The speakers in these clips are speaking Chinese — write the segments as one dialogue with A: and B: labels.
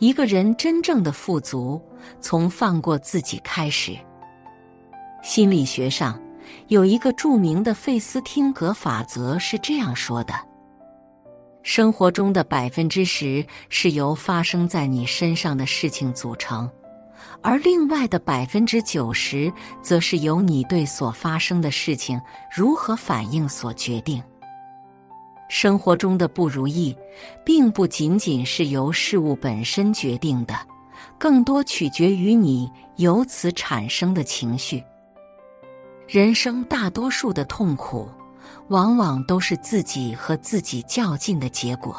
A: 一个人真正的富足，从放过自己开始。心理学上有一个著名的费斯汀格法则，是这样说的：生活中的百分之十是由发生在你身上的事情组成，而另外的百分之九十，则是由你对所发生的事情如何反应所决定。生活中的不如意，并不仅仅是由事物本身决定的，更多取决于你由此产生的情绪。人生大多数的痛苦，往往都是自己和自己较劲的结果。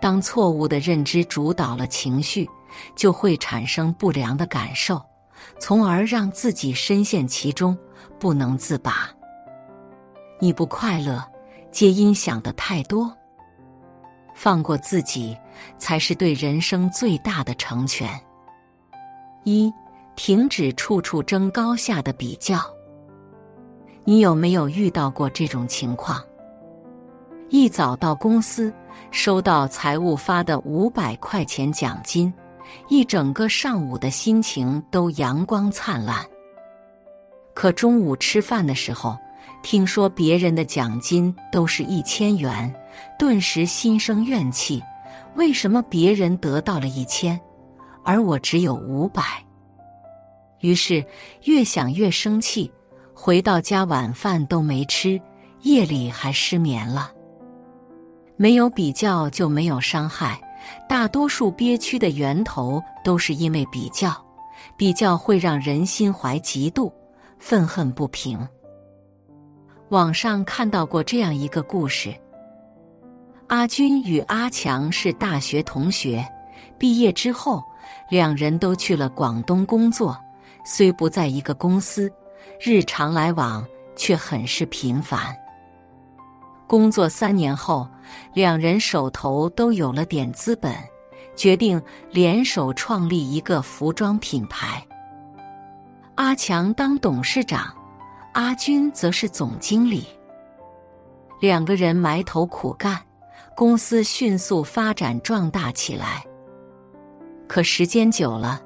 A: 当错误的认知主导了情绪，就会产生不良的感受，从而让自己深陷其中，不能自拔。你不快乐。皆因想的太多，放过自己才是对人生最大的成全。一，停止处处争高下的比较。你有没有遇到过这种情况？一早到公司，收到财务发的五百块钱奖金，一整个上午的心情都阳光灿烂。可中午吃饭的时候，听说别人的奖金都是一千元，顿时心生怨气。为什么别人得到了一千，而我只有五百？于是越想越生气，回到家晚饭都没吃，夜里还失眠了。没有比较就没有伤害，大多数憋屈的源头都是因为比较，比较会让人心怀嫉妒、愤恨不平。网上看到过这样一个故事：阿军与阿强是大学同学，毕业之后，两人都去了广东工作。虽不在一个公司，日常来往却很是频繁。工作三年后，两人手头都有了点资本，决定联手创立一个服装品牌。阿强当董事长。阿军则是总经理，两个人埋头苦干，公司迅速发展壮大起来。可时间久了，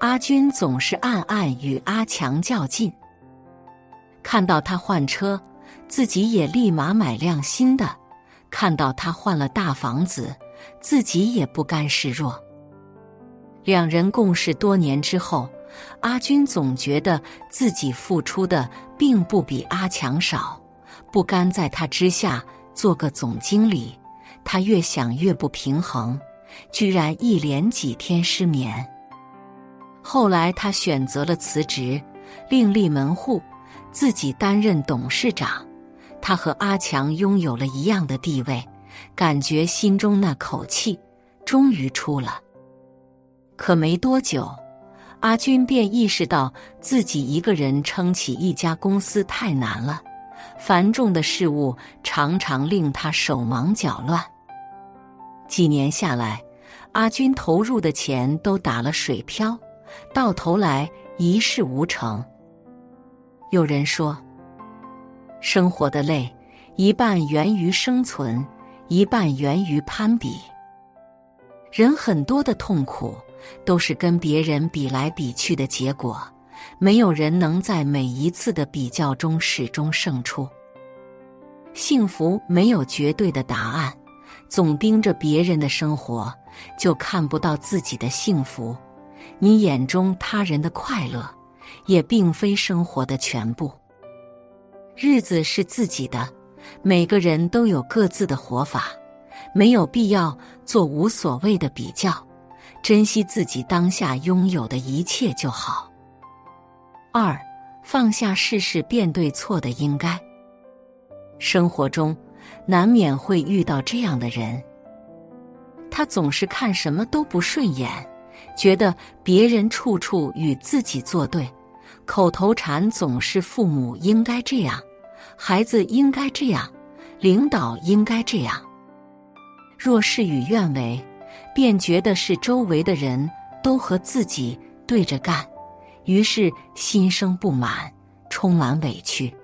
A: 阿军总是暗暗与阿强较劲。看到他换车，自己也立马买辆新的；看到他换了大房子，自己也不甘示弱。两人共事多年之后。阿军总觉得自己付出的并不比阿强少，不甘在他之下做个总经理。他越想越不平衡，居然一连几天失眠。后来他选择了辞职，另立门户，自己担任董事长。他和阿强拥有了一样的地位，感觉心中那口气终于出了。可没多久。阿军便意识到自己一个人撑起一家公司太难了，繁重的事物常常令他手忙脚乱。几年下来，阿军投入的钱都打了水漂，到头来一事无成。有人说，生活的累，一半源于生存，一半源于攀比。人很多的痛苦。都是跟别人比来比去的结果，没有人能在每一次的比较中始终胜出。幸福没有绝对的答案，总盯着别人的生活，就看不到自己的幸福。你眼中他人的快乐，也并非生活的全部。日子是自己的，每个人都有各自的活法，没有必要做无所谓的比较。珍惜自己当下拥有的一切就好。二，放下事事变对错的应该。生活中难免会遇到这样的人，他总是看什么都不顺眼，觉得别人处处与自己作对，口头禅总是父母应该这样，孩子应该这样，领导应该这样。若事与愿违。便觉得是周围的人都和自己对着干，于是心生不满，充满委屈。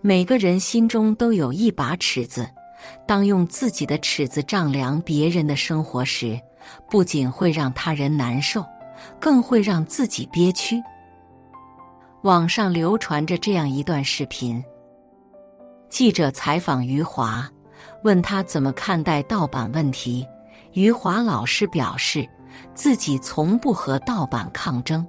A: 每个人心中都有一把尺子，当用自己的尺子丈量别人的生活时，不仅会让他人难受，更会让自己憋屈。网上流传着这样一段视频：记者采访余华，问他怎么看待盗版问题。余华老师表示，自己从不和盗版抗争。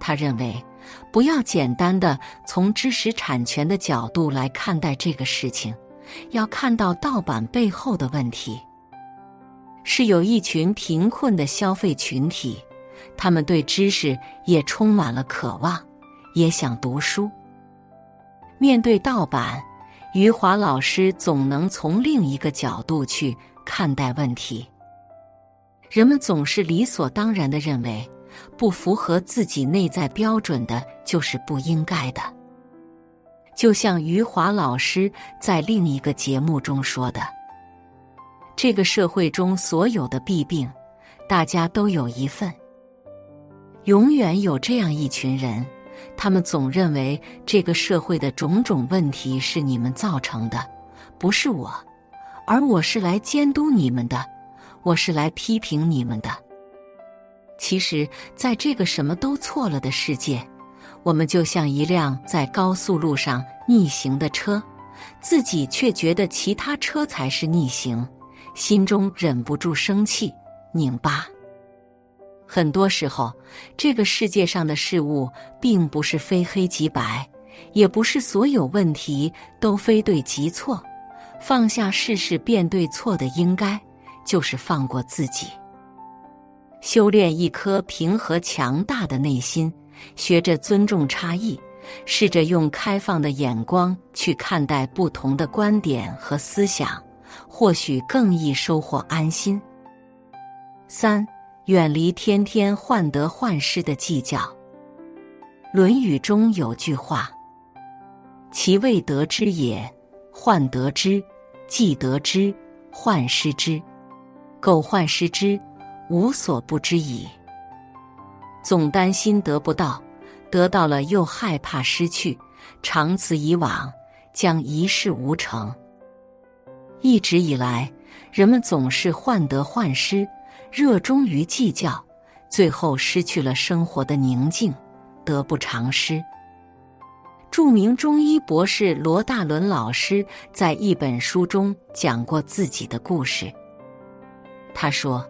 A: 他认为，不要简单的从知识产权的角度来看待这个事情，要看到盗版背后的问题。是有一群贫困的消费群体，他们对知识也充满了渴望，也想读书。面对盗版，余华老师总能从另一个角度去看待问题。人们总是理所当然的认为。不符合自己内在标准的，就是不应该的。就像余华老师在另一个节目中说的：“这个社会中所有的弊病，大家都有一份。永远有这样一群人，他们总认为这个社会的种种问题是你们造成的，不是我，而我是来监督你们的，我是来批评你们的。”其实，在这个什么都错了的世界，我们就像一辆在高速路上逆行的车，自己却觉得其他车才是逆行，心中忍不住生气、拧巴。很多时候，这个世界上的事物并不是非黑即白，也不是所有问题都非对即错。放下事事变对错的应该，就是放过自己。修炼一颗平和强大的内心，学着尊重差异，试着用开放的眼光去看待不同的观点和思想，或许更易收获安心。三，远离天天患得患失的计较。《论语》中有句话：“其未得之也，患得之；既得之，患失之。苟患失之。”无所不知矣，总担心得不到，得到了又害怕失去，长此以往，将一事无成。一直以来，人们总是患得患失，热衷于计较，最后失去了生活的宁静，得不偿失。著名中医博士罗大伦老师在一本书中讲过自己的故事，他说。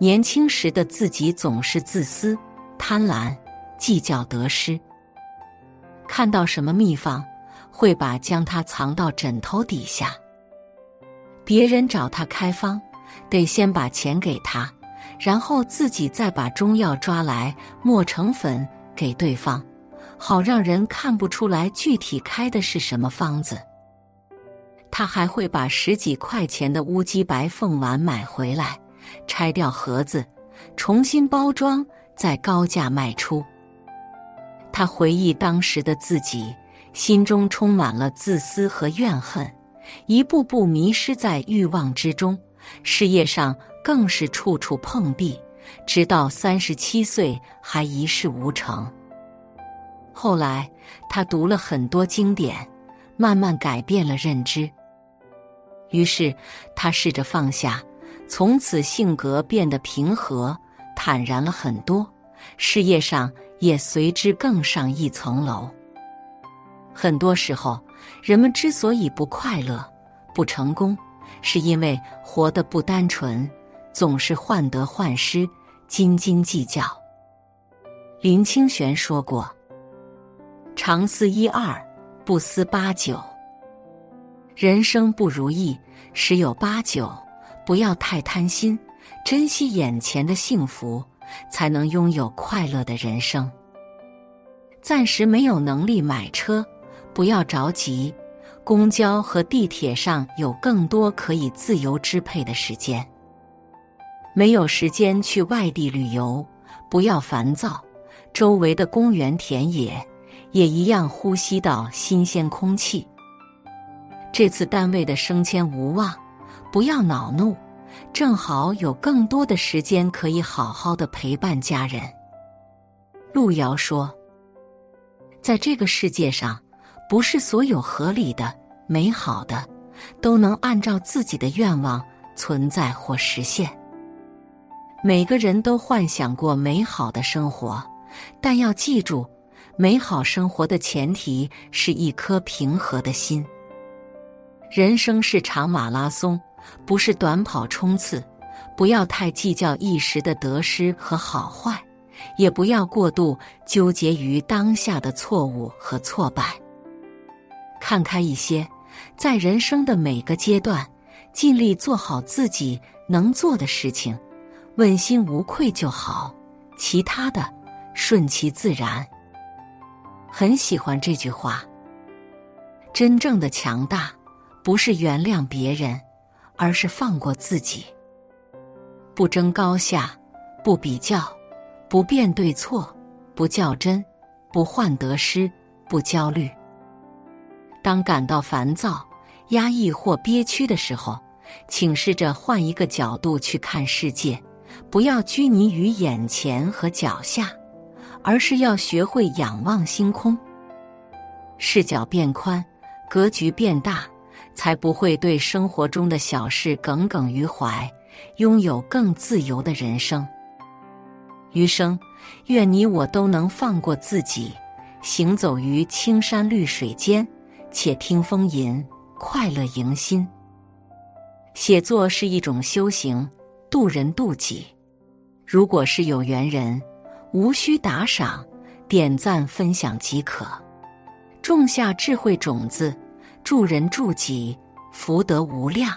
A: 年轻时的自己总是自私、贪婪、计较得失。看到什么秘方，会把将它藏到枕头底下。别人找他开方，得先把钱给他，然后自己再把中药抓来磨成粉给对方，好让人看不出来具体开的是什么方子。他还会把十几块钱的乌鸡白凤丸买回来。拆掉盒子，重新包装，再高价卖出。他回忆当时的自己，心中充满了自私和怨恨，一步步迷失在欲望之中，事业上更是处处碰壁，直到三十七岁还一事无成。后来，他读了很多经典，慢慢改变了认知。于是，他试着放下。从此性格变得平和、坦然了很多，事业上也随之更上一层楼。很多时候，人们之所以不快乐、不成功，是因为活得不单纯，总是患得患失、斤斤计较。林清玄说过：“常思一二，不思八九。人生不如意，十有八九。”不要太贪心，珍惜眼前的幸福，才能拥有快乐的人生。暂时没有能力买车，不要着急。公交和地铁上有更多可以自由支配的时间。没有时间去外地旅游，不要烦躁。周围的公园田野也一样呼吸到新鲜空气。这次单位的升迁无望。不要恼怒，正好有更多的时间可以好好的陪伴家人。路遥说：“在这个世界上，不是所有合理的、美好的，都能按照自己的愿望存在或实现。每个人都幻想过美好的生活，但要记住，美好生活的前提是一颗平和的心。人生是场马拉松，不是短跑冲刺。不要太计较一时的得失和好坏，也不要过度纠结于当下的错误和挫败。看开一些，在人生的每个阶段，尽力做好自己能做的事情，问心无愧就好，其他的顺其自然。很喜欢这句话。真正的强大，不是原谅别人，而是放过自己。不争高下，不比较，不辩对错，不较真，不患得失，不焦虑。当感到烦躁、压抑或憋屈的时候，请试着换一个角度去看世界，不要拘泥于眼前和脚下，而是要学会仰望星空。视角变宽，格局变大，才不会对生活中的小事耿耿于怀。拥有更自由的人生。余生，愿你我都能放过自己，行走于青山绿水间，且听风吟，快乐迎新。写作是一种修行，渡人渡己。如果是有缘人，无需打赏，点赞分享即可，种下智慧种子，助人助己，福德无量。